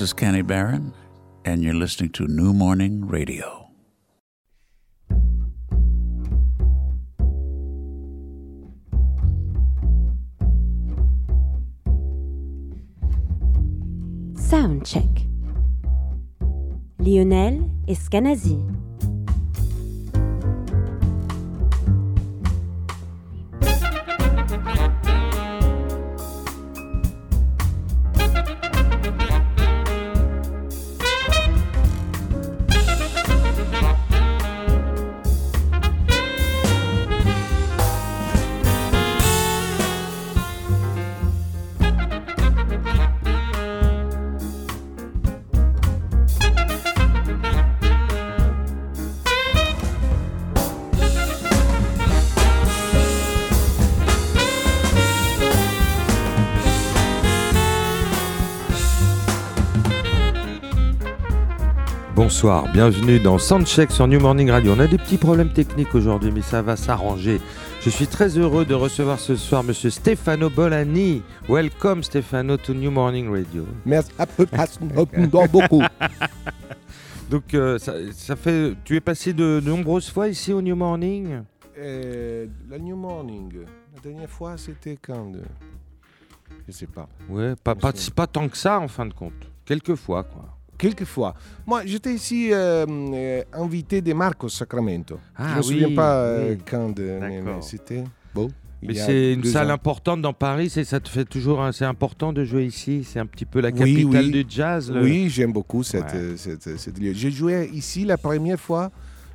This is Kenny Barron, and you're listening to New Morning Radio. Sound check. Lionel Escanazi. Bonsoir, bienvenue dans Soundcheck sur New Morning Radio. On a des petits problèmes techniques aujourd'hui, mais ça va s'arranger. Je suis très heureux de recevoir ce soir Monsieur Stefano Bolani. Welcome Stefano to New Morning Radio. Merci beaucoup. Donc euh, ça, ça fait, tu es passé de, de nombreuses fois ici au New Morning? Euh, la New Morning, la dernière fois c'était quand euh, Je sais pas. Ouais, pas, pas, pas tant que ça en fin de compte. Quelques fois quoi. Quelquefois. Moi, j'étais ici euh, euh, invité de Marcos Sacramento. Ah je me oui, souviens pas euh, oui. quand, mais, mais c'était beau. Mais c'est une salle ans. importante dans Paris, c'est ça te fait toujours c'est important de jouer ici, c'est un petit peu la capitale oui. du jazz. le- Oui, j'aime beaucoup cette, Ouais. euh, cette- cette lieu. J'ai joué ici la première fois.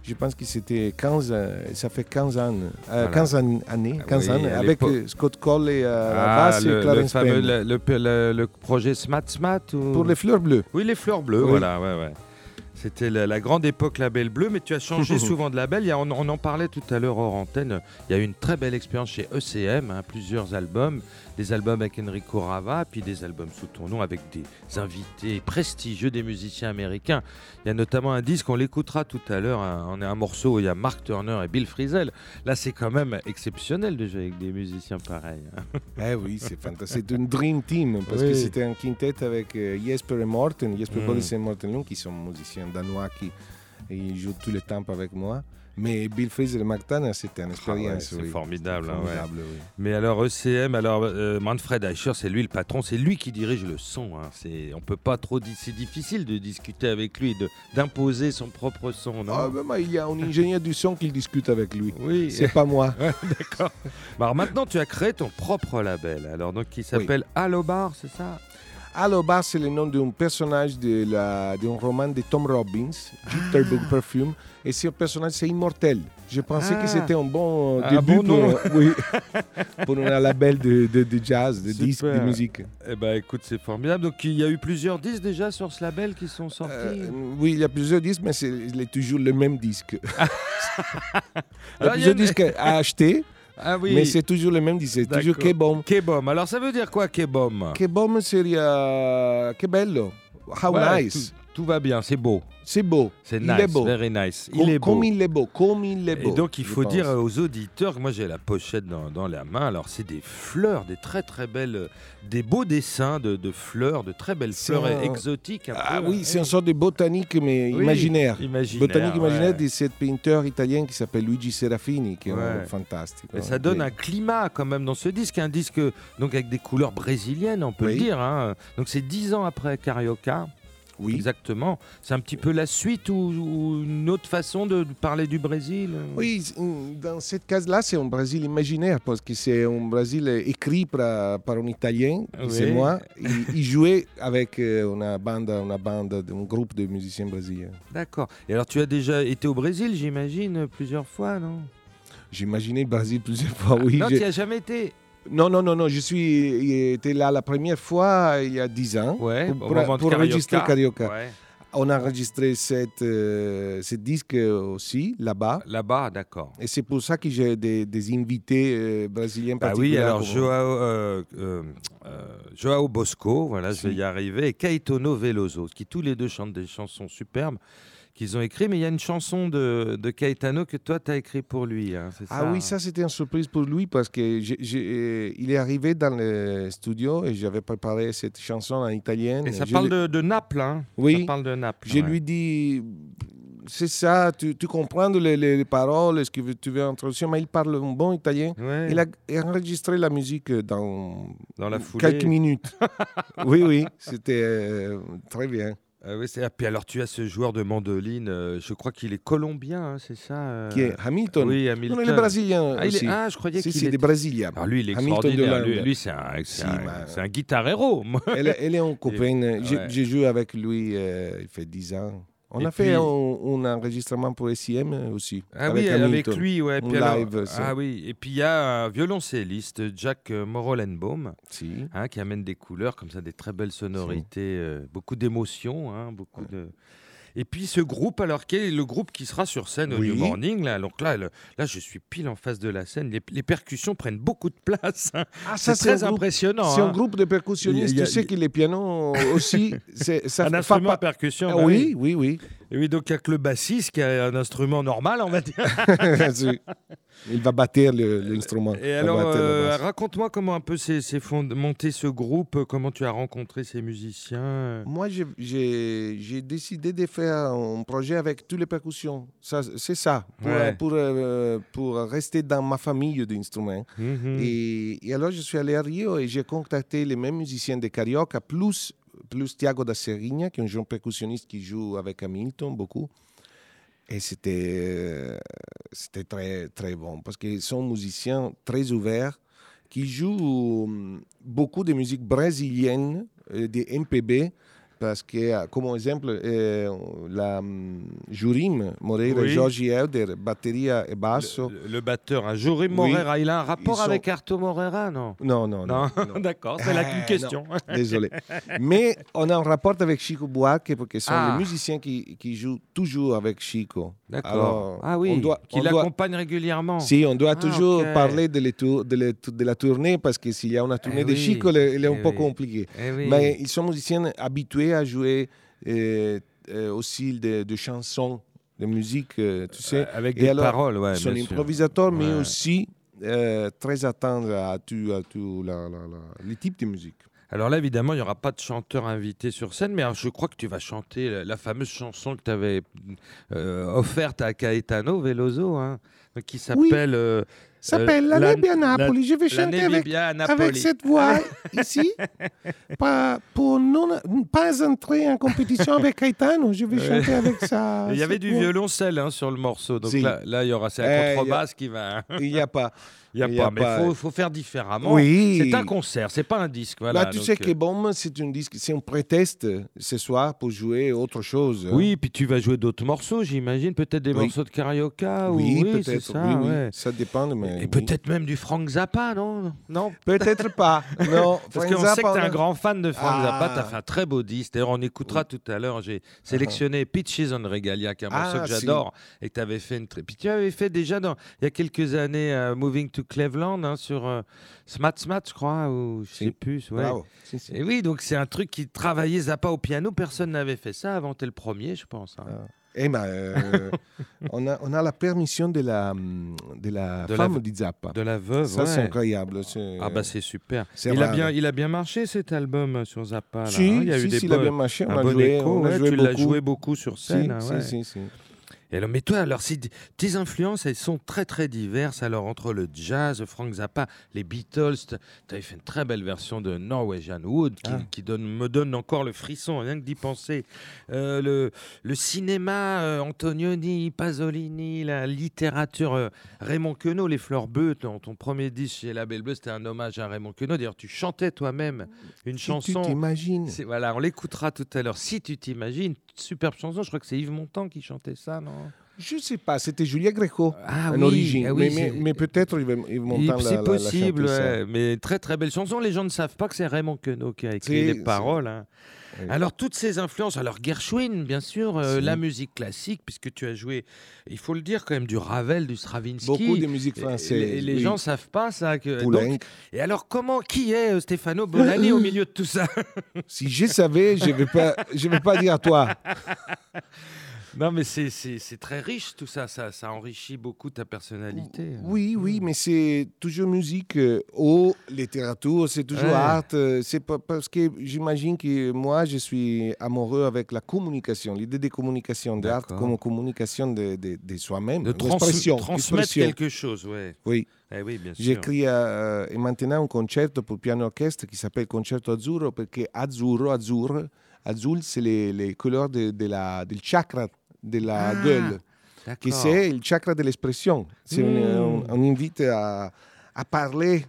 Je pense que c'était 15, euh, ça fait 15 ans, euh, Voilà. 15 an- années, 15 Oui, ans, avec euh, Scott Cole et euh, la Ah, basse le, et le Clarence fameux le, le- le- le projet Smat Smat ou... Pour les fleurs bleues. Oui, les fleurs bleues, Oui. voilà, ouais, ouais. C'était la, la grande époque label bleu, mais tu as changé souvent de label. Il y a- on, on en parlait tout à l'heure hors antenne. Il y a eu une très belle expérience chez ECM, hein, plusieurs albums, des albums avec Enrico Rava, puis des albums sous ton nom avec des invités prestigieux, des musiciens américains. Il y a notamment un disque, on l'écoutera tout à l'heure. hein, on a un morceau où il y a Mark Turner et Bill Frisell. Là, c'est quand même exceptionnel de jouer avec des musiciens pareils. hein. Eh oui, c'est fantastique. C'est une dream team parce Oui. que c'était un quintet avec euh, Jesper et Morten, Jesper Mm. Boris et Morten Lund, qui sont musiciens danois qui ils jouent tout le temps avec moi. Mais Bill Fraser et Mark Tanner, c'était une expérience. Ah ouais, c'est oui. formidable, hein, ouais. Formidable, oui. Mais alors ECM, alors euh, Manfred Eicher, c'est lui le patron, c'est lui qui dirige le son. Hein. C'est, on peut pas trop, c'est difficile de discuter avec lui, de d'imposer son propre son, non? Ah, ben, moi, il y a un ingénieur du son qui discute avec lui. Oui, C'est pas moi. d'accord. Bah, alors maintenant, tu as créé ton propre label, alors donc qui s'appelle Allo Bar, c'est ça? Allo Bar, c'est le nom d'un personnage d'un roman de Tom Robbins, Jitterbug Perfume. Et ce personnage, c'est immortel. Je pensais Ah. que c'était un bon Un début bon pour, oui, pour un label de, de- de jazz, de disques, de musique. Eh ben écoute, c'est formidable. Donc il y a eu plusieurs disques déjà sur ce label qui sont sortis. Euh, oui, il y a plusieurs disques, mais c'est toujours le même disque. il y a plusieurs disques à acheter, ah oui. mais c'est toujours le même disque. C'est toujours. Kebom. Kebom. Alors ça veut dire quoi Kebom Kebom seria che bello. How Ouais, nice. Tout, tout va bien, c'est beau. C'est beau. C'est il nice, est beau. very nice. Com- Il est beau. Comme il est beau. Comme il est beau. Et donc il faut pense. dire aux auditeurs que moi j'ai la pochette dans, dans la main. Alors c'est des fleurs, des très très belles, euh, des beaux dessins de, de fleurs, de très belles fleurs un- exotiques. un Ah peu, oui, là. c'est une sorte de botanique, mais Oui, imaginaire. imaginaire, Botanique imaginaire de ce peintre italien qui s'appelle Luigi Serafini, qui est Ouais. euh, fantastique. Et hein. ça donne un climat quand même dans ce disque, un disque donc avec des couleurs brésiliennes, on peut Oui. le dire. hein. Donc c'est dix ans après Carioca, Oui. exactement. C'est un petit peu la suite ou, ou une autre façon de parler du Brésil. Oui, c- dans cette case-là, c'est un Brésil imaginaire parce que c'est un Brésil écrit par, par un Italien, c'est Oui. moi. Il, il jouait avec euh, une bande, une bande, un groupe de musiciens brésiliens. D'accord. Et alors tu as déjà été au Brésil, j'imagine, plusieurs fois, non? J'imaginais le Brésil plusieurs fois, oui. Non, tu n'y as jamais été? Non, non, non, non, je suis été là la première fois il y a 10 ans Ouais, pour, de pour enregistrer Carioca. Ouais. On a enregistré cette, euh, ce disque aussi là-bas. Là-bas, d'accord. Et c'est pour ça que j'ai des, des invités euh, brésiliens Ah oui, particuliers. alors comme- Joao, euh, euh, Joao Bosco, voilà, je vais y arriver, et Caetano Veloso, qui tous les deux chantent des chansons superbes, qu'ils ont écrit. Mais il y a une chanson de, de Caetano que toi, tu as écrit pour lui. hein, Ah ça oui, ça c'était une surprise pour lui parce que euh, il est arrivé dans le studio et j'avais préparé cette chanson en italien. Et ça parle de, de Naples. Hein Oui. Ça parle de Naples. Je ouais. lui dis, c'est ça, tu, tu comprends les, les- les paroles, ce que tu veux introduire, mais il parle un bon italien. Ouais, Il a enregistré la musique dans dans la quelques minutes. oui, oui, c'était euh, très bien. Ah oui, c'est- ah, puis alors, tu as ce joueur de mandoline, euh, je crois qu'il est colombien, hein, c'est ça euh Qui est Hamilton Oui, Non, Hamilton. il est brésilien Ah, il est- aussi. ah, je croyais si, qu'il si, était... de Brasilia. Alors lui, il est Hamilton de extraordinaire. Lui, l'Inde. lui, c'est un, c'est Si, un, bah- c'est un guitarero. moi. elle, elle est un copain. J'ai Ouais. j'ai joué avec lui, euh, il fait 10 ans. On Et a fait un, un enregistrement pour SIM aussi. Ah oui, avec lui, ouais. Un Puis alors- live, ah oui, et puis il y a un violoncelliste, Jack euh, Morolenbaum, Si. hein, qui amène des couleurs comme ça, des très belles sonorités, euh, beaucoup d'émotions, hein, beaucoup de. Et puis ce groupe, alors quel est le groupe qui sera sur scène au Oui. New Morning là Donc là, le- là, je suis pile en face de la scène. Les, les percussions prennent beaucoup de place. hein. Ah, C'est ça, très impressionnant. C'est hein. un groupe de percussionnistes. Il y a- tu sais que les pianos aussi, c'est ça Un fait instrument pas- à percussion. Ah bah oui, oui, oui. Et oui, donc il n'y a que le bassiste qui a un instrument normal, on va dire. Il va battre le- l'instrument. Et alors, euh, raconte-moi comment un peu c'est monté ce groupe, euh, comment tu as rencontré ces musiciens. Moi, j'ai- décidé de faire un projet avec toutes les percussions. C'est ça, pour, Ouais. pour, euh, pour rester dans ma famille d'instruments. Mhm. Et, et alors, je suis allé à Rio et j'ai contacté les mêmes musiciens de Carioca, plus, plus Thiago da Serrinha, qui est un jeune percussionniste qui joue avec Hamilton beaucoup. Et c'était euh, c'était très, très bon, parce qu'ils sont musiciens très ouverts, qui jouent hum, beaucoup de musique brésilienne, euh, des MPB, parce que, euh, comme exemple, euh, la hum, Jurim Moreira Oui. et Jorge Helder, batteria et basso. Le, le batteur, un Jorim Oui. Morera, il a un rapport sont- avec Arto Morera, non? Non, non, non. D'accord, c'est la une question. Désolé. Mais on a un rapport avec Chico Buarque parce que ce sont Ah. les musiciens qui, qui jouent toujours avec Chico. D'accord. Ah oui, on doit- qui doit- l'accompagne régulièrement. Si, on doit Ah, toujours parler de, les tour- de, les- de la tournée parce que s'il y a une tournée Eh de oui, Chico, elle, elle est un eh peu compliquée. Eh oui. Mais ils sont musiciens habitués à jouer euh, euh, aussi de, de chansons, de musique, euh, tu sais. Avec des alors, paroles, ouais. Ils sont improvisateurs, mais Ouais. aussi très attendre à tous les types de musique. Alors là, évidemment, il n'y aura pas de chanteur invité sur scène, mais alors, je crois que tu vas chanter la, la fameuse chanson que tu avais euh, offerte à Caetano Veloso, hein, qui s'appelle euh, s'appelle Euh, La la- Nebbia à la- Napoli. Je vais chanter avec, cette voix ici pas, pour non, pas entrer en compétition avec Caetano. Je vais chanter avec ça. Il y avait du voix. violoncelle hein, sur le morceau, donc Si. là, il y aura c'est Eh, la contrebasse qui va. Il n'y a pas. Il y a pas, a mais il faut, faut faire différemment. Oui. C'est un concert, c'est pas un disque. Voilà, Là, tu donc, sais euh, que Bomb, c'est un disque, c'est un prétexte ce soir pour jouer autre chose. hein. Oui, puis tu vas jouer d'autres morceaux, j'imagine, peut-être des Oui. morceaux de carioca. oui, ou... c'est peut-être. ça, oui, oui. ouais. Ça dépend. Mais Et oui. peut-être même du Frank Zappa, non? Non Peut-être pas. Non, Parce qu'on sait que tu es un a- grand fan de Frank Ah. Zappa, tu as fait un très beau disque. D'ailleurs, on écoutera tout à l'heure. J'ai sélectionné Pitches on Regalia, qui est un morceau Ah, que si. j'adore et que tu avais fait une. très- Puis tu avais fait déjà dans... il y a quelques années euh, Moving to Cleveland hein, sur euh, Smat Smat, je crois, ou je sais Si. plus. Ouais. Bravo. Si, si. Et oui, donc c'est un truc qui travaillait Zappa au piano. Personne n'avait fait ça avant. T'es le premier, je pense. hein. Ah. Eh ben, euh, on, a, on a la permission de la, de la De femme de Zappa. De la veuve. Ça, c'est incroyable. Ah bah c'est super. Il a, bien, il a bien marché cet album euh, sur Zappa. Là, Si, hein. Il y a si, eu des si, il a bien marché. On a bon joué, écho. on a ouais, joué tu l'as beaucoup. joué beaucoup sur scène. hein, si, ouais. Et alors, mais toi, alors, tes influences, elles sont très, très diverses. Alors, entre le jazz, Frank Zappa, les Beatles, tu avais fait une très belle version de Norwegian Wood qui, Ah. qui donne, me donne encore le frisson, rien que d'y penser. Euh, le, le cinéma, euh, Antonioni, Pasolini, la littérature, euh, Raymond Queneau, Les Fleurs Bleues, ton, ton premier disque chez La Belle Bleue, c'était un hommage à Raymond Queneau. D'ailleurs, tu chantais toi-même une Si chanson. tu t'imagines. Voilà, on l'écoutera tout à l'heure. Si tu t'imagines, superbe chanson. Je crois que c'est Yves Montand qui chantait ça, non? Je sais pas, c'était Julia Greco Ah en oui, origine. ah oui, mais mais, c'est- mais peut-être il va, il va Il- monter la, C'est la possible, ouais, mais très très belle chanson. Les gens ne savent pas que c'est Raymond Queneau qui a écrit les paroles. hein. Oui. Alors toutes ces influences, alors Gershwin bien sûr, euh, la musique classique puisque tu as joué, il faut le dire quand même du Ravel, du Stravinsky. Beaucoup de musique française. Les, les gens savent pas ça. Que, donc- et alors comment, qui est euh, Stefano Bolani au milieu de tout ça? Si je savais, je ne vais, pas- je vais pas dire à toi. Non, mais c'est- c'est c'est très riche tout ça. ça. Ça enrichit beaucoup ta personnalité. Oui, oui, mais c'est toujours musique euh, ou littérature, c'est toujours Ouais. art. euh, C'est parce que j'imagine que moi, je suis amoureux avec la communication, l'idée de communication, de art D'accord. comme communication de, de, de soi-même. De trans- transmettre quelque chose, ouais. Oui, Eh oui, bien sûr. j'écris euh, et maintenant un concerto pour piano orchestre qui s'appelle Concerto Azzurro parce que azzurro, azzurro, azul, c'est les, les couleurs de, de la, del chakra de la Ah, gueule. qui c'est le chakra de l'expression. C'est Mm. on, on invite à, à parler,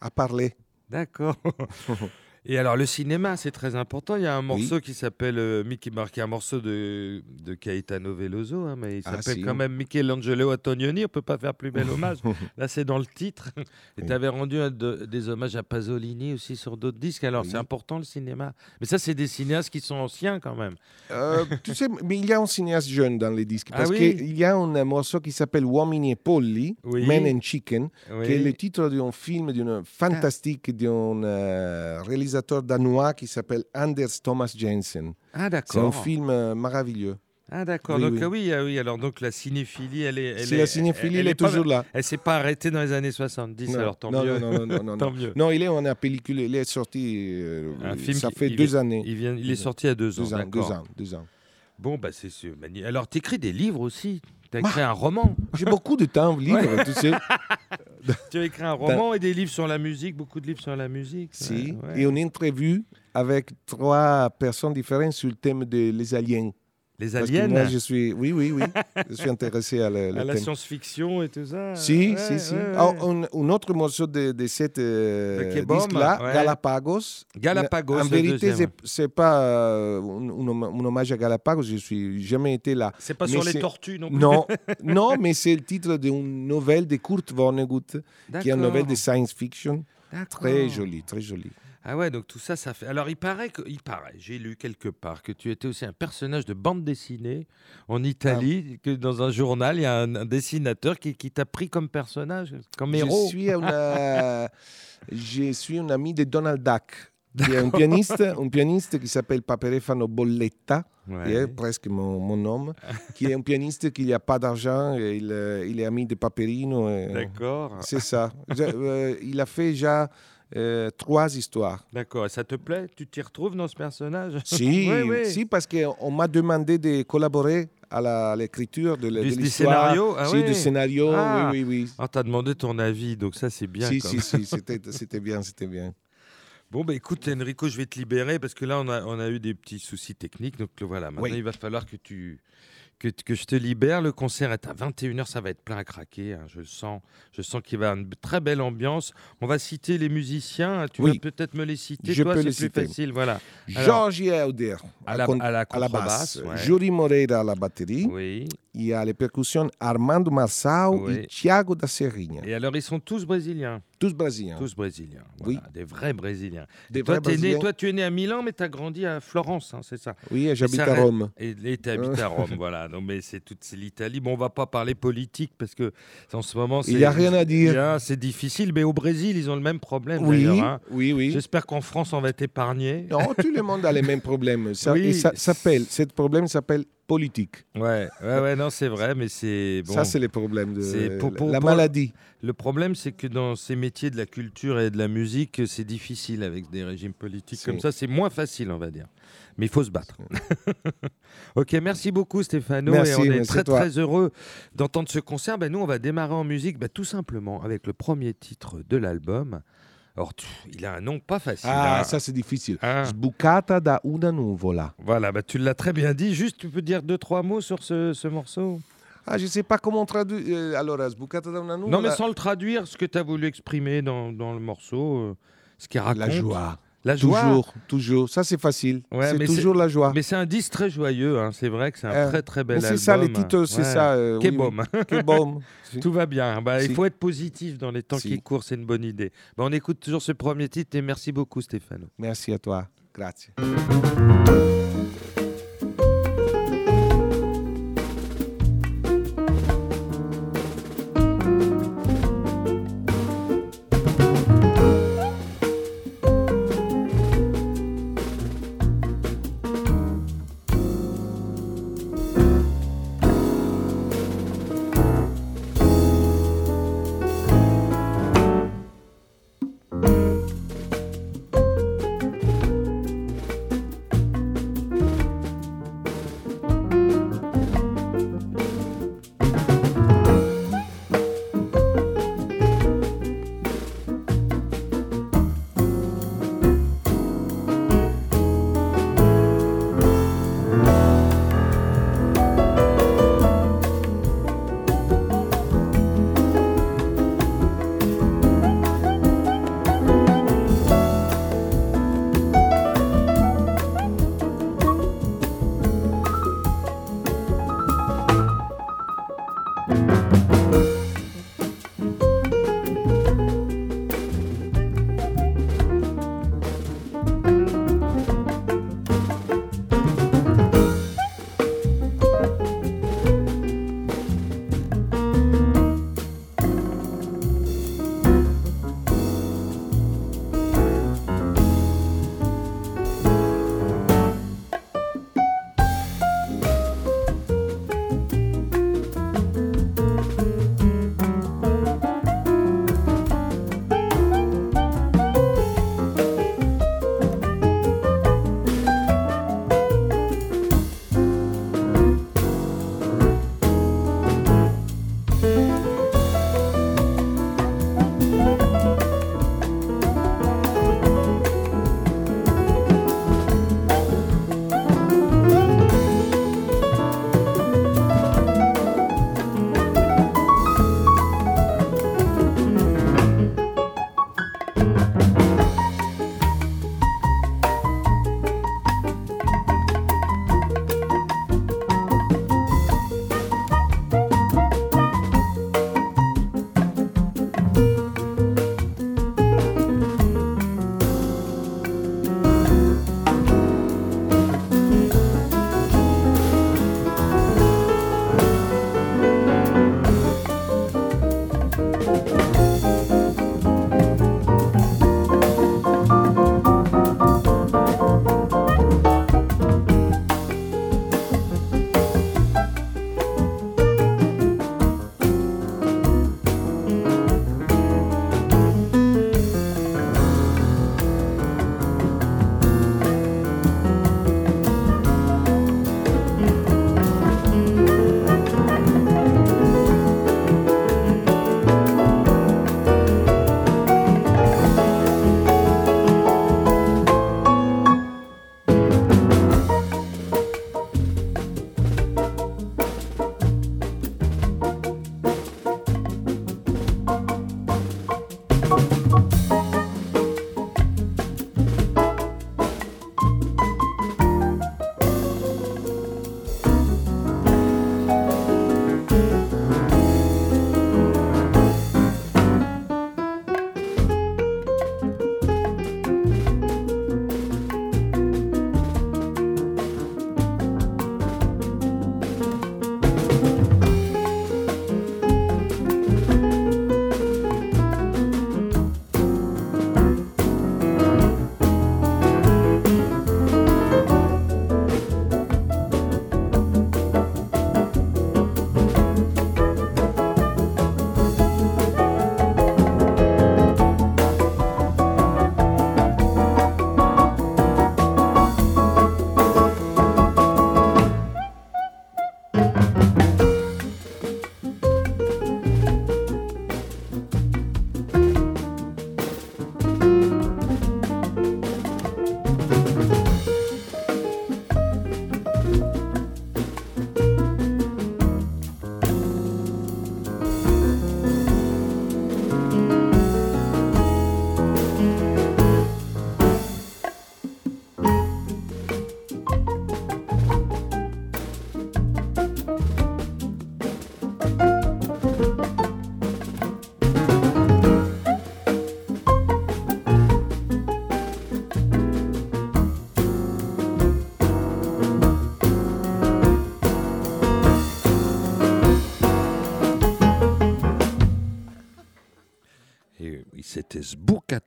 à parler. D'accord. Et alors le cinéma, c'est très important. Il y a un morceau qui s'appelle euh, Mickey Mouse, qui est un morceau de, de Caetano Veloso, hein, mais il Ah, s'appelle si. quand même Michelangelo Antonioni. On peut pas faire plus bel hommage. Là, c'est dans le titre. Et tu avais rendu un de- des hommages à Pasolini aussi sur d'autres disques. Alors Oui. c'est important le cinéma. Mais ça, c'est des cinéastes qui sont anciens quand même. Euh, tu sais, mais il y a un cinéaste jeune dans les disques. Ah Parce oui qu'il y a un morceau qui s'appelle Uomini e Polli. Men and Chicken, qui est le titre d'un film d'un fantastique d'un euh, réalisateur danois qui s'appelle Anders Thomas Jensen. Ah C'est un d'accord. film euh, merveilleux. Ah d'accord. Oui, donc oui. oui, ah oui. Alors donc la cinéphilie, elle est. Elle Si est- la cinéphilie, elle elle est pas- toujours là. Elle s'est pas arrêtée dans les années 70. alors tant non, mieux. non, non, non, non, Tant non. mieux. Non, il est en pellicule, il est sorti, euh, Un film ça fait deux vient- années. Il, vient, il est sorti il y a deux ans. Deux ans, deux d'accord. ans, deux ans. Bon, bah c'est. Alors, tu écris des livres aussi. Tu as écrit un roman. J'ai beaucoup de temps libre, tu sais. Tu as écrit un roman et des livres sur la musique, beaucoup de livres sur la musique. Si. Ouais, ouais. Et une interview avec trois personnes différentes sur le thème des aliens. Les Parce que aliens, moi, je suis, oui, oui, oui. je suis intéressé à le, le à la science-fiction et tout ça. Si, Ouais, si, si. ouais, ouais. Ah, un, un autre morceau de, de cette euh, disque-là, ouais. Galapagos. Galapagos, En vérité, c'est- c'est pas euh, un, un homm- un hommage à Galapagos. Je suis jamais été là. C'est pas Mais sur les tortues non plus. Non, non, mais c'est le titre d'une nouvelle de Kurt Vonnegut, qui est une nouvelle de science fiction. Très jolie, très jolie. Ah ouais, donc tout ça, ça fait. Alors, il paraît que, il paraît, j'ai lu quelque part que tu étais aussi un personnage de bande dessinée en Italie, que dans un journal, il y a un, un dessinateur qui, qui t'a pris comme personnage, comme Je héros. suis, une, je suis un ami de Donald Duck, qui est un pianiste, un pianiste qui s'appelle Paperefano Bolletta, Ouais. qui est presque mon, mon nom, qui est un pianiste qui n'a pas d'argent, et il, euh, il est ami de Paperino. D'accord. C'est ça. Je- euh, il a fait déjà euh, trois histoires. D'accord. Et ça te plaît? Tu t'y retrouves dans ce personnage? Si, Oui, oui. si parce qu'on m'a demandé de collaborer à l'écriture de, Du- de scénario? Ah si, oui. du scénario, Ah. oui, oui, oui. Ah, t'as demandé ton avis, donc ça c'est bien. si, quand si, si, c'était bien, c'était bien. Bon, bah écoute, Enrico, je vais te libérer parce que là, on a, on a eu des petits soucis techniques. Donc voilà, maintenant, Oui. il va falloir que tu. Que, que je te libère. Le concert est à 21h, ça va être plein à craquer. hein, je sens. Je sens qu'il va y avoir une très belle ambiance. On va citer les musiciens. Tu Oui. vas peut-être me les citer. Je Toi, peux les plus citer. facile. Voilà. Georgie Elder à la, à la à la contrebasse, basse, ouais. Yuri Moreira à la batterie, Oui. il y a les percussions Armando Marçal Oui. et Thiago da Serrinha, Et alors, ils sont tous brésiliens. Tous brésiliens. Tous brésiliens. Oui. Des vrais brésiliens. Des toi, vrais né, Brésiliens. toi, tu es né à Milan, mais tu as grandi à Florence, hein, c'est ça Oui, j'habite à Rome. Et tu habites à Rome, voilà. Non, mais c'est toute l'Italie. Bon, on va pas parler politique parce que en ce moment, Il n'y a rien à dire. C'est difficile, mais au Brésil, ils ont le même problème. Oui, hein. oui, oui. J'espère qu'en France, on va être épargné. Non, tout le monde a les mêmes problèmes. Ça, Oui. et ça s'appelle, ce problème s'appelle politique. Ouais, ouais, ouais, non, c'est vrai, mais c'est bon. Ça, c'est le problème de C'est pour- pour- la maladie. Le problème, c'est que dans ces métiers de la culture et de la musique, c'est difficile avec des régimes politiques comme ça. C'est moins facile, on va dire. Mais il faut se battre. ok, merci beaucoup Stéphano. Merci, et on est très toi. très heureux d'entendre ce concert. Ben, nous, on va démarrer en musique ben, tout simplement avec le premier titre de l'album. Alors, tu- il a un nom pas facile. Ah, hein. ça, c'est difficile. Hein Sbucata da una nuvola. Voilà, ben, tu l'as très bien dit. Juste, tu peux dire deux, trois mots sur ce, ce morceau? Ah, je ne sais pas comment traduire. euh, alors, Sbucata da una nuvola. Non, mais sans le traduire, ce que tu as voulu exprimer dans, dans le morceau, euh, ce qu'il raconte. La joie. La joie. Toujours, toujours. Ça, c'est facile. Ouais, c'est toujours la joie. Mais c'est un disque très joyeux, hein. c'est vrai que c'est un Euh, très très bel album. c'est ça, les titres, c'est Ouais. ça. euh, Qu'est oui. bom. Qu'est bom. Tout va bien. Bah, Il faut être positif dans les temps Si. qui courent, c'est une bonne idée. Bah, on écoute toujours ce premier titre et merci beaucoup Stéphano. Merci à toi. Grazie.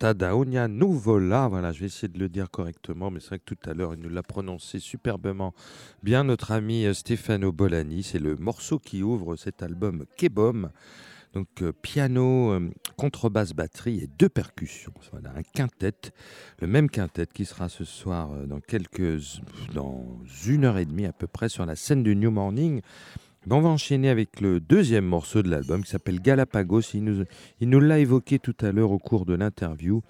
Sbucata da Ogna Nuvola. Voilà, je vais essayer de le dire correctement, mais c'est vrai que tout à l'heure, il nous l'a prononcé superbement bien, notre ami euh, Stefano Bolani. C'est le morceau qui ouvre cet album Kebom. Donc euh, piano, euh, contrebasse, batterie et deux percussions. Voilà, un quintet, le même quintet qui sera ce soir dans quelques, dans une heure et demie à peu près sur la scène du New Morning. On va enchaîner avec le deuxième morceau de l'album qui s'appelle Galapagos. Il nous, il nous l'a évoqué tout à l'heure au cours de l'interview.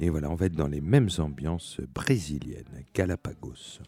Et voilà, on va être dans les mêmes ambiances brésiliennes. Galapagos.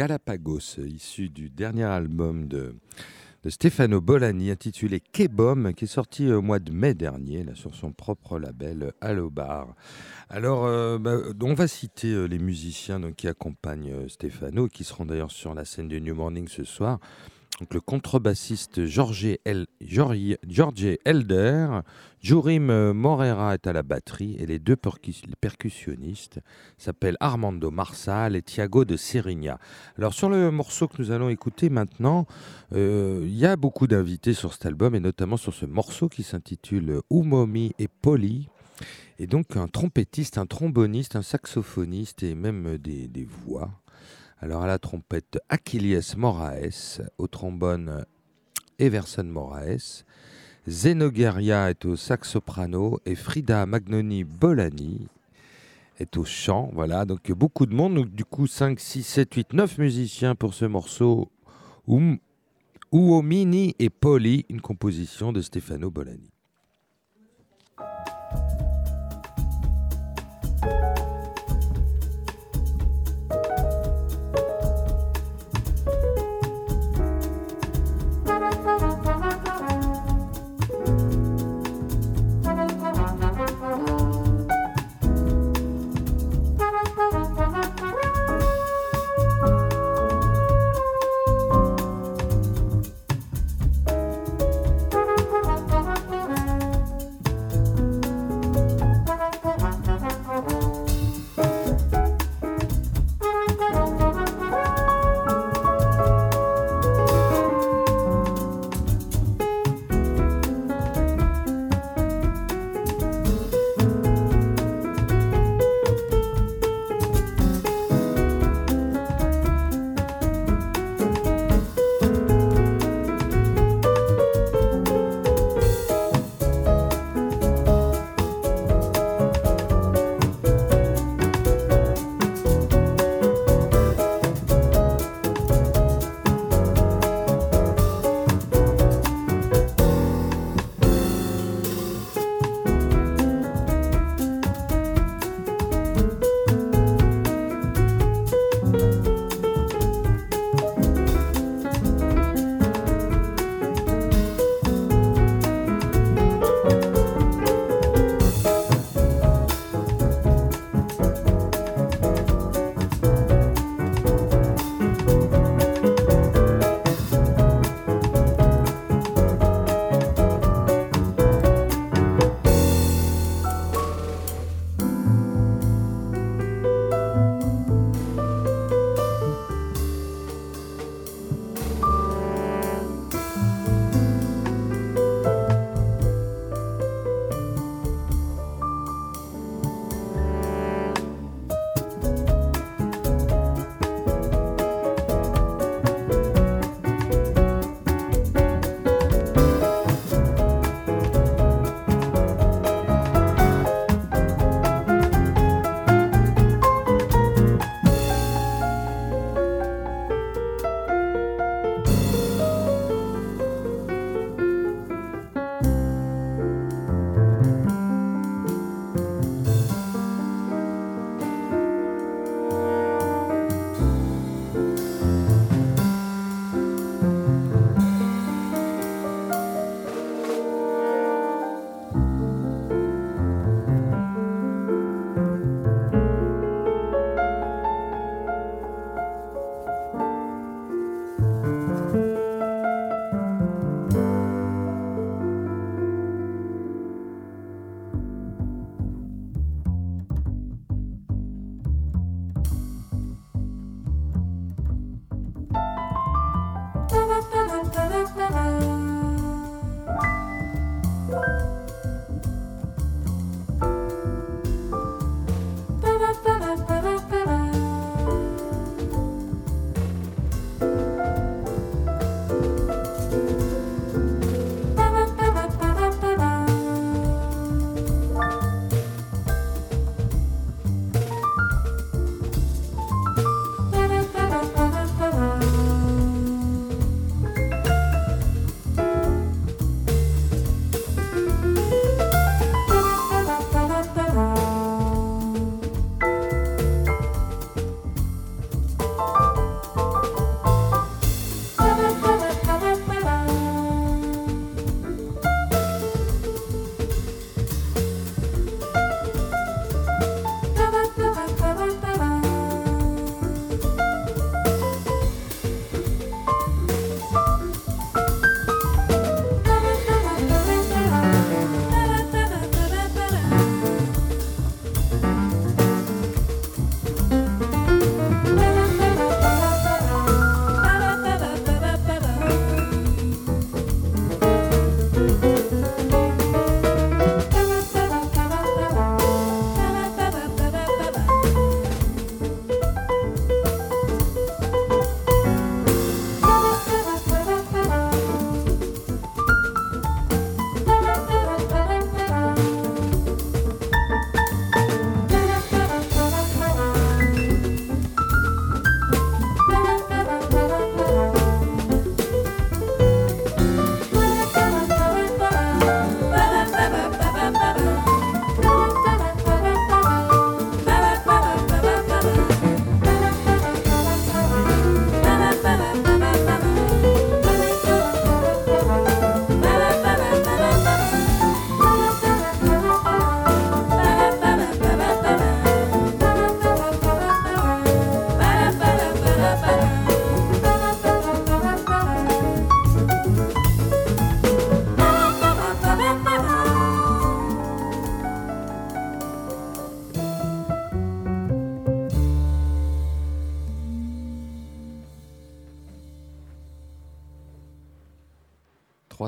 Galapagos, issu du dernier album de, Stefano Bolani intitulé Kebom, qui est sorti au mois de mai dernier là, sur son propre label Allobar. Alors, euh, bah, on va citer euh, les musiciens donc, qui accompagnent euh, Stefano, qui seront d'ailleurs sur la scène du New Morning ce soir. Donc, le contrebassiste Jorge, El, Jorge, Jorge Elder, Jurim euh, Morera est à la batterie et les deux percus- percussionnistes s'appellent Armando Marsal et Thiago de Serigna. Alors sur le morceau que nous allons écouter maintenant, euh, il y a beaucoup d'invités sur cet album et notamment sur ce morceau qui s'intitule Umomi et Poli. Et donc un trompettiste, un tromboniste, un saxophoniste et même des voix. Alors à la trompette, Achilles Moraes, au trombone, Everson Moraes, Zenogueria est au sax soprano et Frida Magnoni Bolani est au chant. Voilà, donc beaucoup de monde. Donc, du coup, 5, 6, 7, 8, 9 musiciens pour ce morceau. Uomini et Poli, une composition de Stefano Bolani.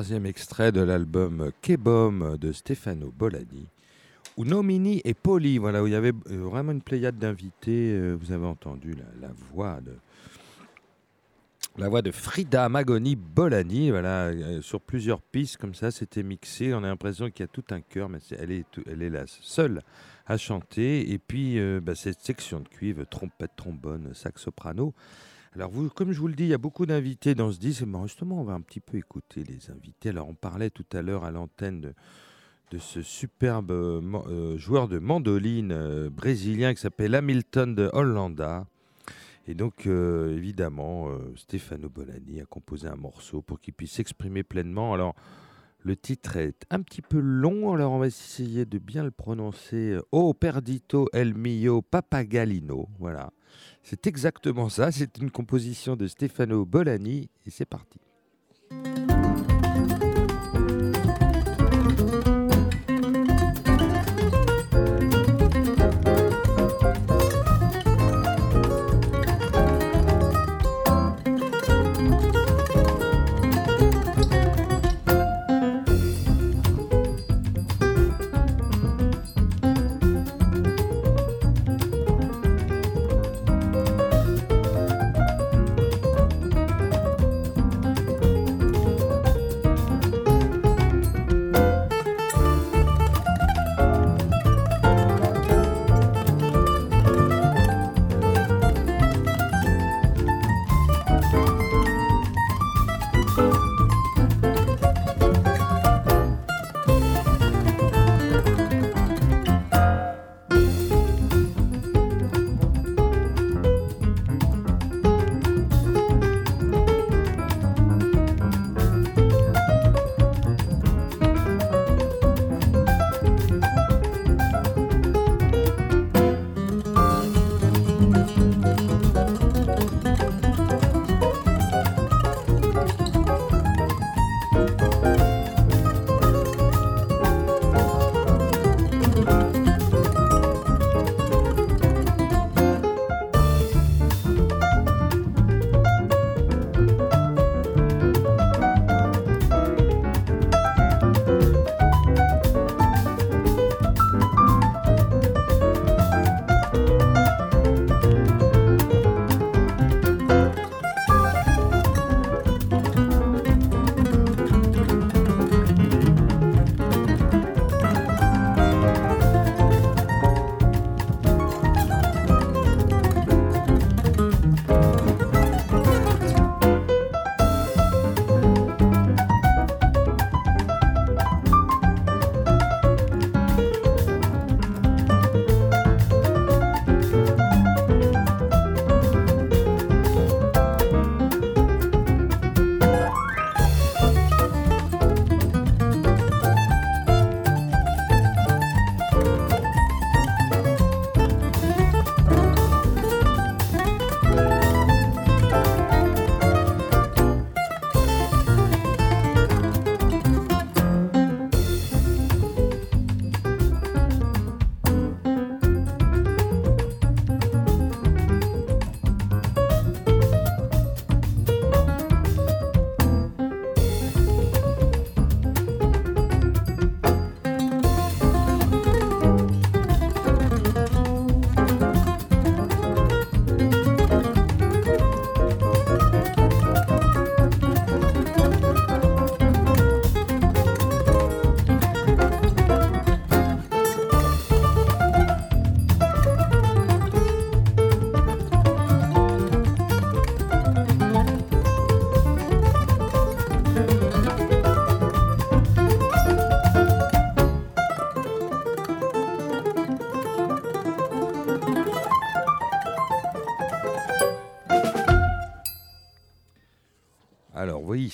Troisième extrait de l'album Kebom de Stefano Bolani, où Nomini et Poli, voilà, où il y avait euh, vraiment une pléiade d'invités. euh, Vous avez entendu la, voix de la voix de Frida Magoni Bolani, voilà, euh, sur plusieurs pistes comme ça, c'était mixé. On a l'impression qu'il y a tout un chœur, mais elle est, elle est la seule à chanter. Et puis bah, cette section de cuivre, trompette, trombone, sax soprano. Alors vous, comme je vous le dis, il y a beaucoup d'invités dans ce disque. Mais justement, on va un petit peu écouter les invités. Alors on parlait tout à l'heure à l'antenne de, ce superbe euh, euh, joueur de mandoline euh, brésilien qui s'appelle Hamilton de Hollanda. Et donc, évidemment, Stefano Bolani a composé un morceau pour qu'il puisse s'exprimer pleinement. Alors, le titre est un petit peu long, alors on va essayer de bien le prononcer. Oh, perdito el mio papagalino. Voilà. C'est exactement ça. C'est une composition de Stefano Bolani et c'est parti.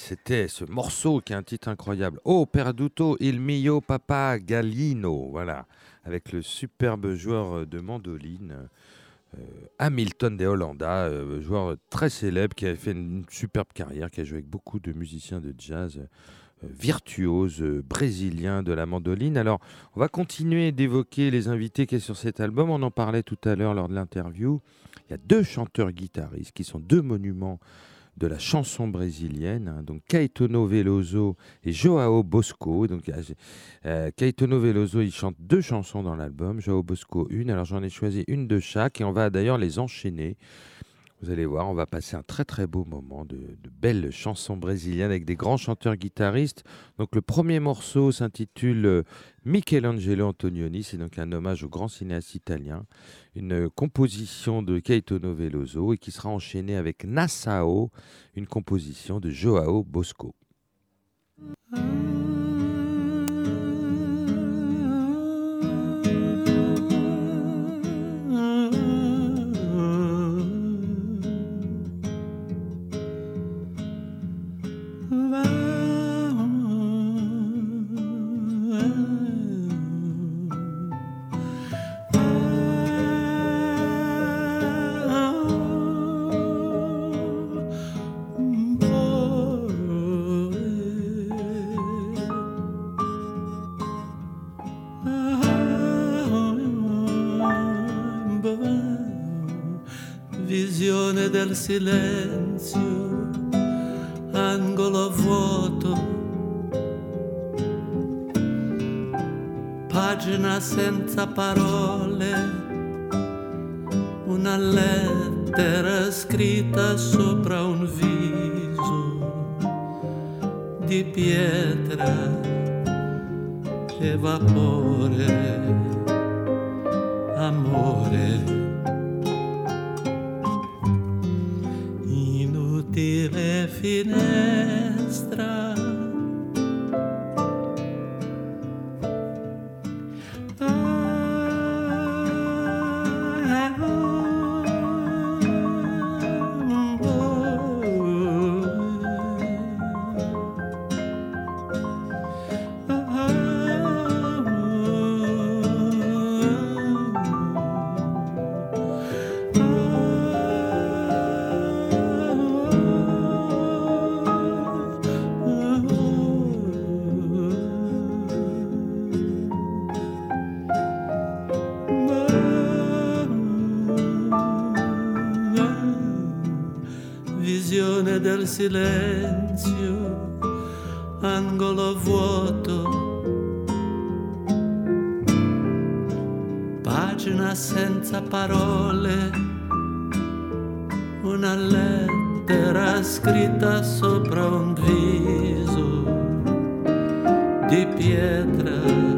C'était ce morceau qui a un titre incroyable. Oh, perduto il mio papa Galino, voilà, avec le superbe joueur de mandoline euh, Hamilton de Hollanda, euh, joueur très célèbre qui a fait une superbe carrière, qui a joué avec beaucoup de musiciens de jazz euh, virtuoses euh, brésiliens de la mandoline. Alors, on va continuer d'évoquer les invités qui sont sur cet album. On en parlait tout à l'heure lors de l'interview. Il y a deux chanteurs guitaristes qui sont deux monuments de la chanson brésilienne. hein. donc Caetano Veloso et Joao Bosco. Donc euh, Caetano Veloso, il chante deux chansons dans l'album, Joao Bosco une. Alors j'en ai choisi une de chaque et on va d'ailleurs les enchaîner. Vous allez voir, on va passer un très très beau moment de, belles chansons brésiliennes avec des grands chanteurs guitaristes. Donc le premier morceau s'intitule euh, Michelangelo Antonioni, c'est donc un hommage au grand cinéaste italien, une composition de Caetano Veloso et qui sera enchaînée avec Nassau, une composition de Joao Bosco. Visione una lettera scritta sopra un viso di pietra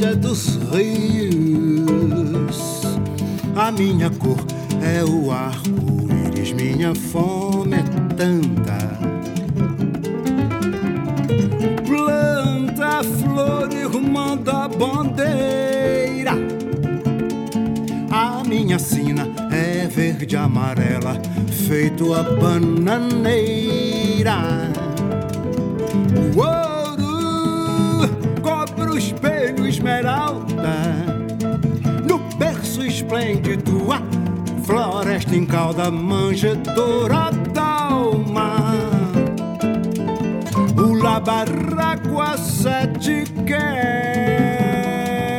É dos rios. A minha cor é o arco-íris, minha fome é tanta. Planta, flor, irmã da bandeira. A minha sina é verde amarela, feito a bananeira. Uou! Espelho esmeralda, no berço esplêndido a floresta em calda manjedoura d'alma. O labarraco sete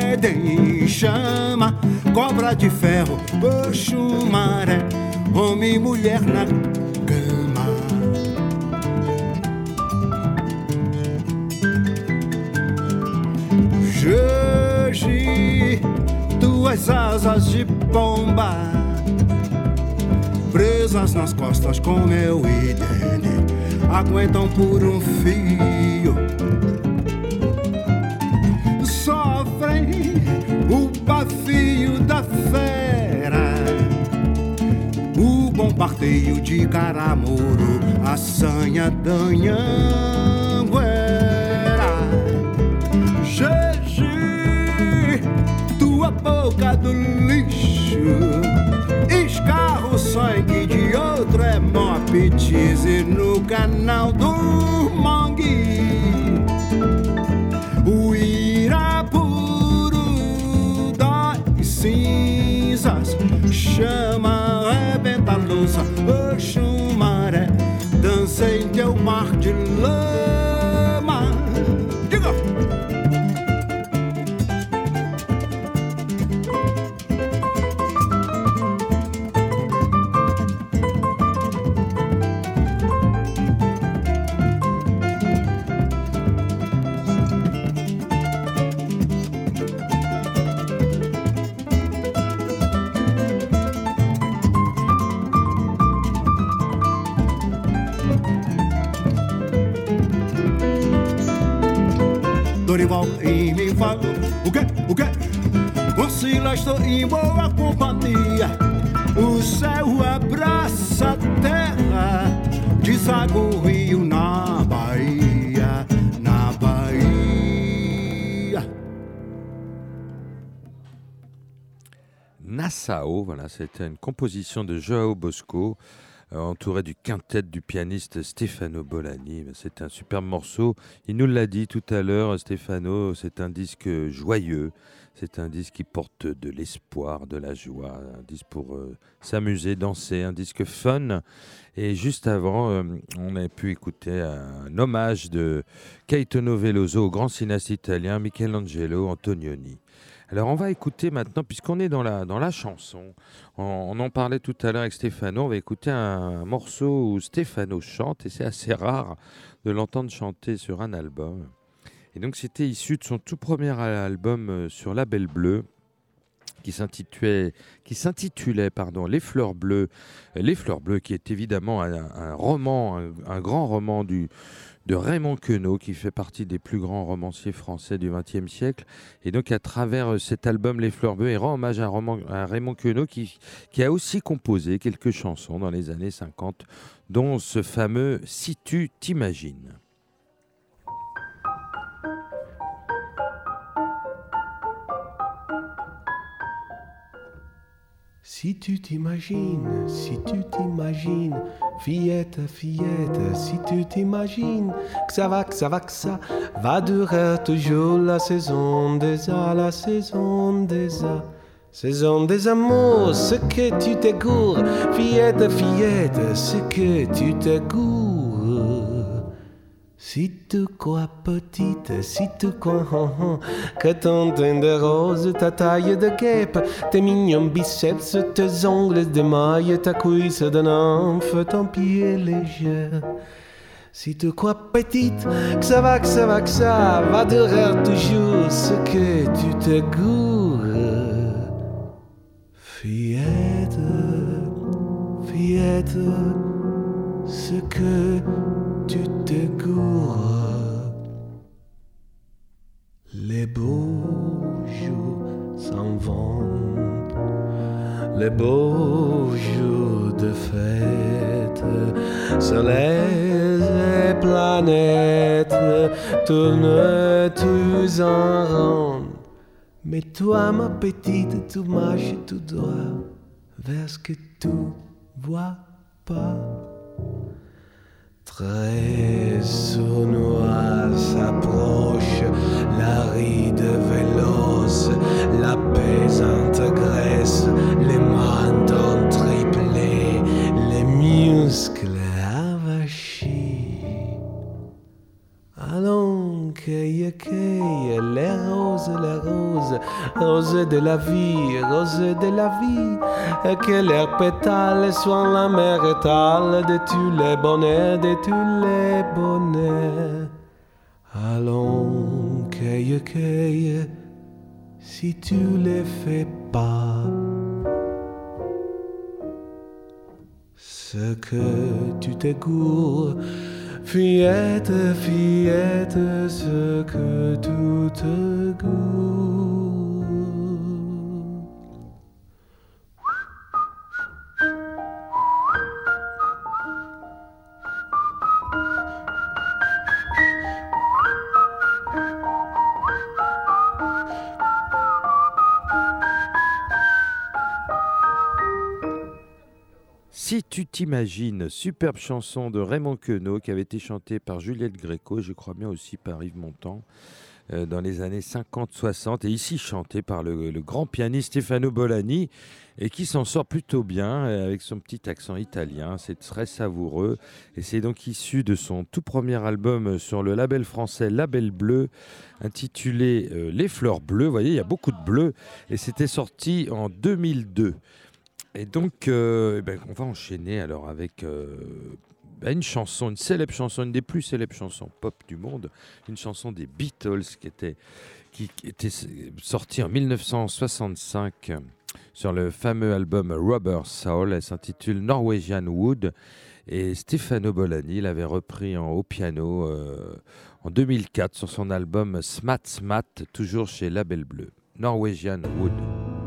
quedem chama, cobra de ferro, oxumaré, homem e mulher na duas asas de pomba, presas nas costas com meu idene, aguentam por um fio. Sofrem o bafio da fera, o bombardeio de caramoro, a sanha danhanguera. Boca do lixo. Escarro sangue de outro é mó apetite no canal do mangue. O Irapuru das cinzas Chama, arrebenta a louça, Oxumaré Dança em teu mar de lama Nassau, voilà, c'était une composition de Joao Bosco, euh, entouré du quintet du pianiste Stefano Bolani. Ben, C'est un superbe morceau. Il nous l'a dit tout à l'heure, Stefano, c'est un disque joyeux, c'est un disque qui porte de l'espoir, de la joie, un disque pour euh, s'amuser, danser, un disque fun. Et juste avant, euh, on a pu écouter un hommage de Caetano Veloso au grand cinéaste italien Michelangelo Antonioni. Alors on va écouter maintenant, puisqu'on est dans la, chanson, on, en parlait tout à l'heure avec Stéphano, on va écouter un, morceau où Stéphano chante, et c'est assez rare de l'entendre chanter sur un album. Et donc c'était issu de son tout premier album euh, sur Label Bleu, qui qui s'intitulait pardon, Les Fleurs Bleues. Les Fleurs Bleues, qui est évidemment un, roman, un grand roman du, de Raymond Queneau, qui fait partie des plus grands romanciers français du XXe siècle. Et donc, à travers euh, cet album Les Fleurs Bleues, il rend hommage à, Raymond Queneau, qui a aussi composé quelques chansons dans les années 50, dont ce fameux Si tu t'imagines. Si tu t'imagines, si tu t'imagines, fillette, fillette, si tu t'imagines que ça va, que ça va, que ça va durer toujours la saison des a, la saison des a. Saison des amours, ce que tu t'égoures, fillette, fillette, ce que tu t'égoures. Si tu crois petite, si tu crois hon, hon, que ton teint de rose, ta taille de guêpe, tes mignons biceps, tes ongles de maille, ta cuisse de nymphe, ton pied léger. Si tu crois petite, que ça va, que ça va, que ça va durer toujours ce que tu te gourres. Fillette, fillette, ce que Les beaux jours s'en vont, les beaux jours de fête, soleil et planètes tournent tous en rond? Mais toi, ma petite, tu marches tout droit. vers ce que tu vois pas. Très sournois s'approche la ride véloce, la pesante graisse, les mentons triplés, les muscles Les roses, les roses, roses de la vie, roses de la vie, et que leurs pétales soient la mer étale de tous les bonnets, de tous les bonnets. Allons, cueille, cueille, si tu les fais pas. Ce que tu t'égoures, fillette, fillette, ce que tu te goûtes. Si tu t'imagines, superbe chanson de Raymond Queneau qui avait été chantée par Juliette Gréco je crois bien aussi par Yves Montand euh, dans les années 50-60 et ici chantée par le, le grand pianiste Stefano Bolani et qui s'en sort plutôt bien euh, avec son petit accent italien. C'est très savoureux et c'est donc issu de son tout premier album sur le label français Label Bleu intitulé euh, Les Fleurs Bleues. Vous voyez, il y a beaucoup de bleu et c'était sorti en 2002. Et donc, euh, eh ben, on va enchaîner alors avec euh, bah, une chanson, une célèbre chanson, une des plus célèbres chansons pop du monde, une chanson des Beatles qui était, qui était sortie en 1965 sur le fameux album Rubber Soul. Elle s'intitule Norwegian Wood. Et Stefano Bolani l'avait repris en, au piano euh, en 2004 sur son album Smat Smat, toujours chez Label Bleu. Norwegian Wood.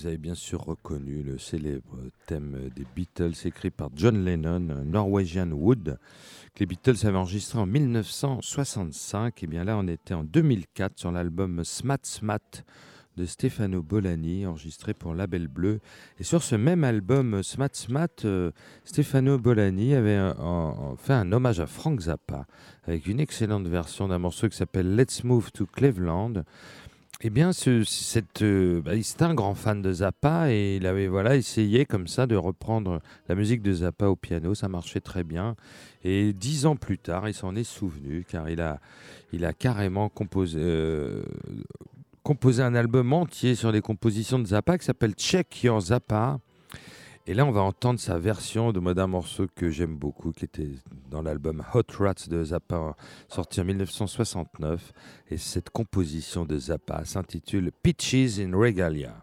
Vous avez bien sûr reconnu le célèbre thème des Beatles écrit par John Lennon, Norwegian Wood, que les Beatles avaient enregistré en 1965. Et bien là, on était en 2004 sur l'album Smat Smat de Stefano Bolani, enregistré pour Label Bleu. Et sur ce même album, Smat Smat, euh, Stefano Bolani avait fait un hommage à Frank Zappa, avec une excellente version d'un morceau qui s'appelle Let's Move to Cleveland. Eh bien, ce, euh, bah, c'était un grand fan de Zappa et il avait voilà, essayé comme ça de reprendre la musique de Zappa au piano. Ça marchait très bien. Et dix ans plus tard, il s'en est souvenu car il a, il a carrément composé, euh, composé un album entier sur les compositions de Zappa qui s'appelle Check Your Zappa. Et là, on va entendre sa version de moi d'un morceau que j'aime beaucoup, qui était dans l'album Hot Rats de Zappa, sorti en 1969. Et cette composition de Zappa s'intitule Peaches in Regalia.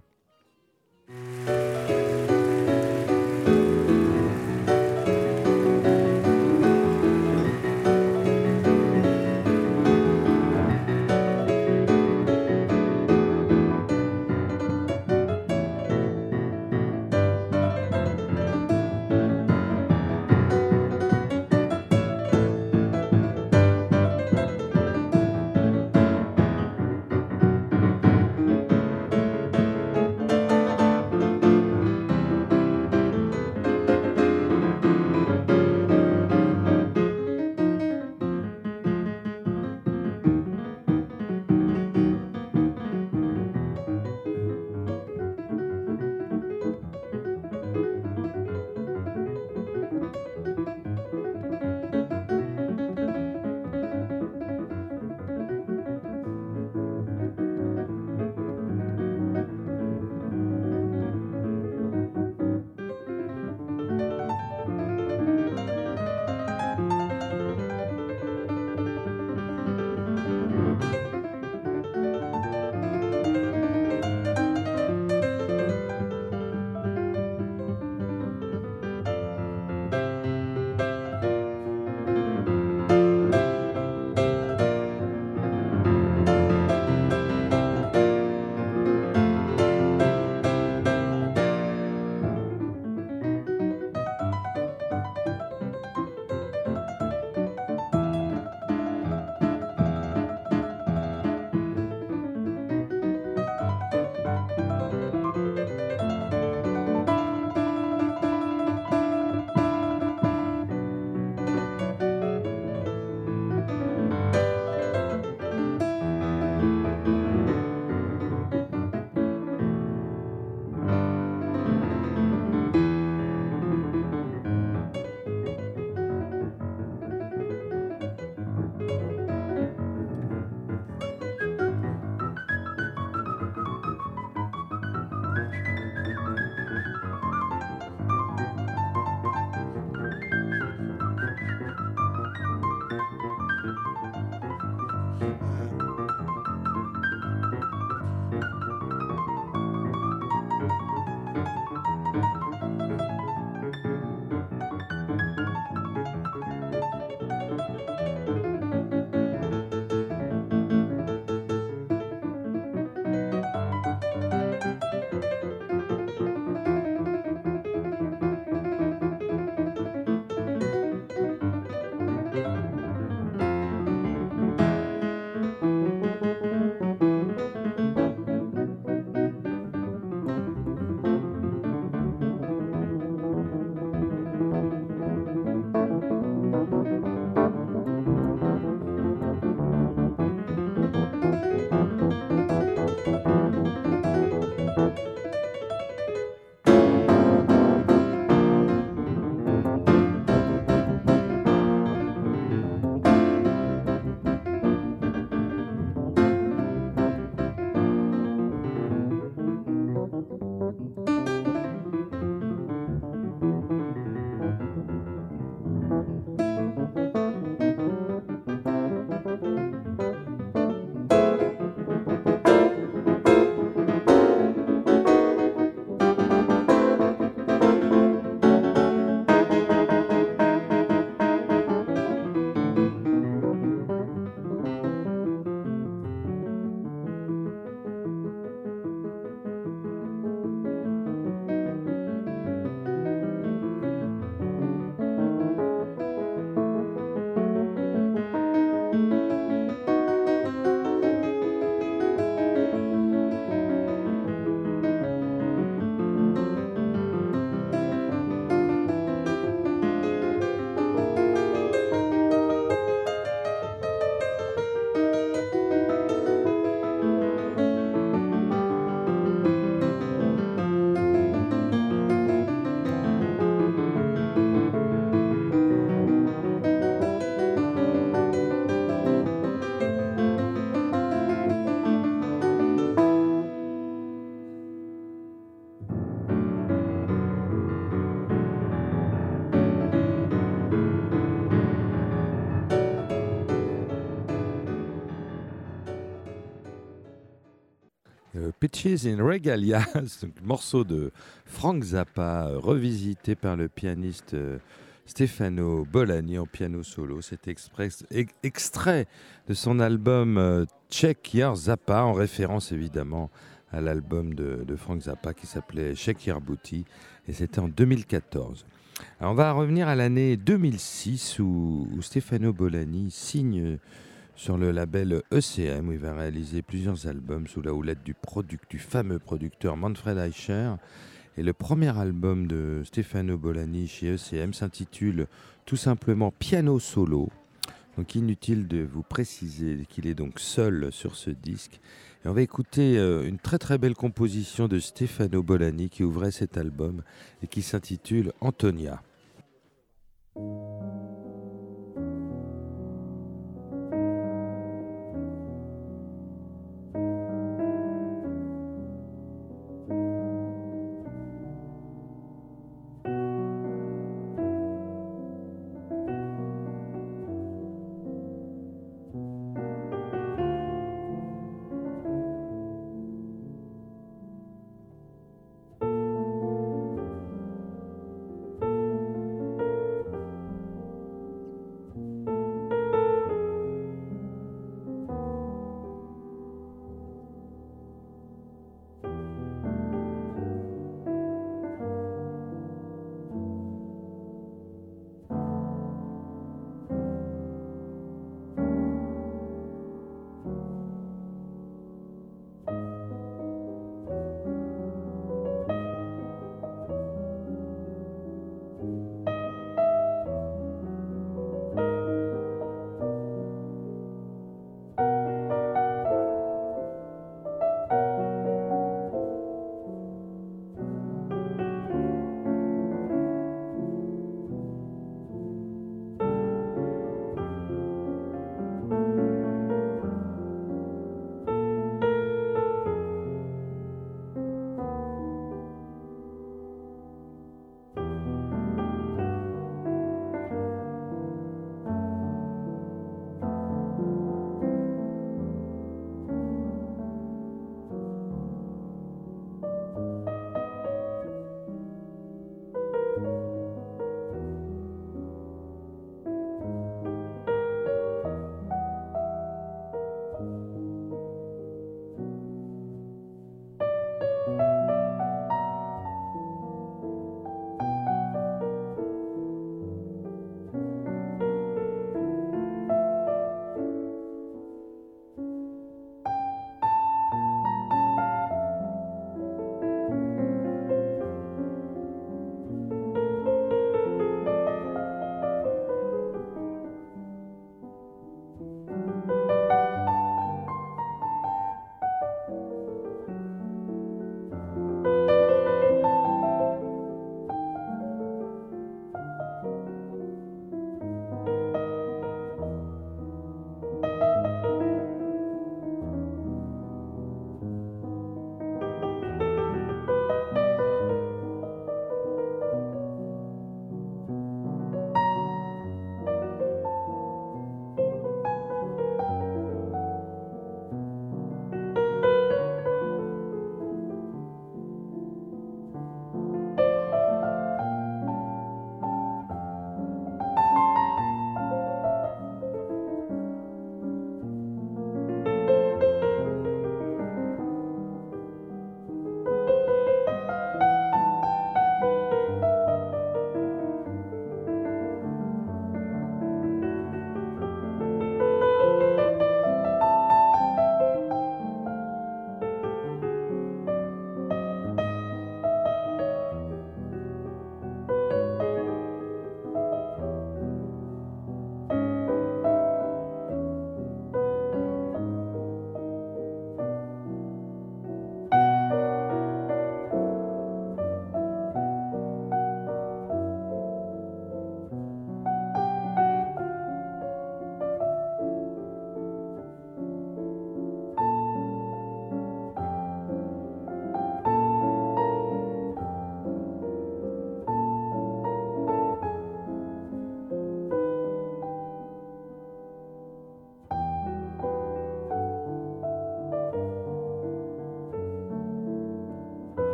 Pitches in Regalia, c'est un morceau de Frank Zappa, euh, revisité par le pianiste euh, Stefano Bolani en piano solo. C'est extrait de son album euh, Check Your Zappa, en référence évidemment à l'album de, Frank Zappa qui s'appelait Check Your Booty, et c'était en 2014. Alors on va revenir à l'année 2006 où, où Stefano Bolani signe sur le label ECM où il va réaliser plusieurs albums sous la houlette du, fameux producteur Manfred Eicher. Et le premier album de Stefano Bolani chez ECM s'intitule tout simplement Piano Solo. Donc inutile de vous préciser qu'il est donc seul sur ce disque. Et on va écouter euh, une très très belle composition de Stefano Bolani qui ouvrait cet album et qui s'intitule Antonia.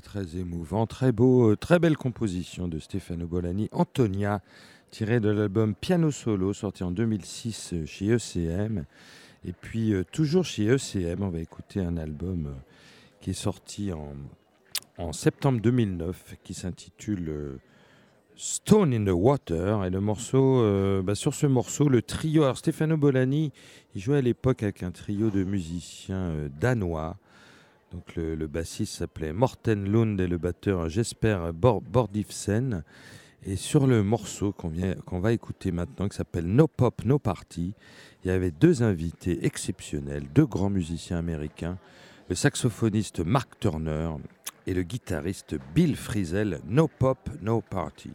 Très émouvant, très beau, euh, très belle composition de Stefano Bolani, Antonia, tirée de l'album Piano Solo, sorti en 2006 euh, chez ECM. Et puis euh, toujours chez ECM, on va écouter un album qui est sorti en, septembre 2009, qui s'intitule Stone in the Water. Et le morceau, bah, sur ce morceau, le trio, alors Stefano Bolani, il jouait à l'époque avec un trio de musiciens danois. Donc le, bassiste s'appelait Morten Lund et le batteur Jesper Bor Bordifsen. Et sur le morceau qu'on va écouter maintenant, qui s'appelle No Pop, No Party, il y avait deux invités exceptionnels, deux grands musiciens américains, le saxophoniste Mark Turner et le guitariste Bill Frisell, No Pop, No Party.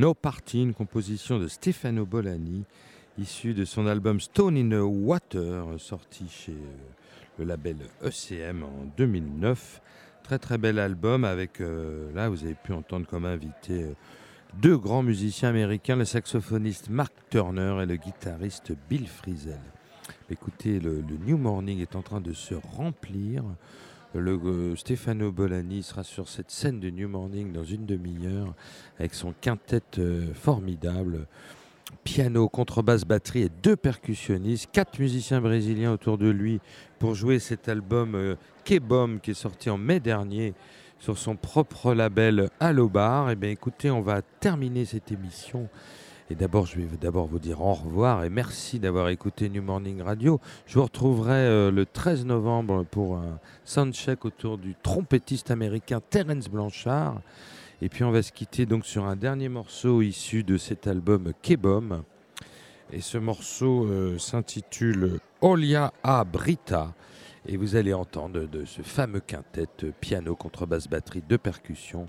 No Party, une composition de Stefano Bolani, issue de son album Stone in the Water, sorti chez euh, le label ECM en 2009. Très très bel album avec, euh, là vous avez pu entendre comme invité euh, deux grands musiciens américains, le saxophoniste Mark Turner et le guitariste Bill Frisell. Écoutez, le, le New Morning est en train de se remplir. Le, euh, Stefano Bolani sera sur cette scène de New Morning dans une demi-heure avec son quintet euh, formidable. Piano, contrebasse, batterie et deux percussionnistes, quatre musiciens brésiliens autour de lui pour jouer cet album euh, Kebom qui est sorti en mai dernier sur son propre label Allobar. Et bien écoutez, on va terminer cette émission et d'abord, je vais d'abord vous dire au revoir et merci d'avoir écouté New Morning Radio. Je vous retrouverai euh, le 13 novembre pour un soundcheck autour du trompettiste américain Terence Blanchard. Et puis on va se quitter donc sur un dernier morceau issu de cet album Kebom. Et ce morceau euh, s'intitule Olia a Brita. Et vous allez entendre de ce fameux quintet euh, piano, contrebasse, batterie, de percussion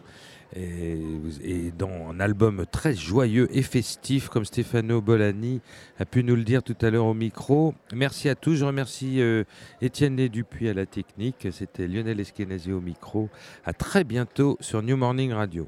et, dans un album très joyeux et festif, comme Stefano Bolani a pu nous le dire tout à l'heure au micro. Merci à tous. Je remercie euh, Étienne Dupuis à la technique. C'était Lionel Eskenazi au micro. À très bientôt sur New Morning Radio.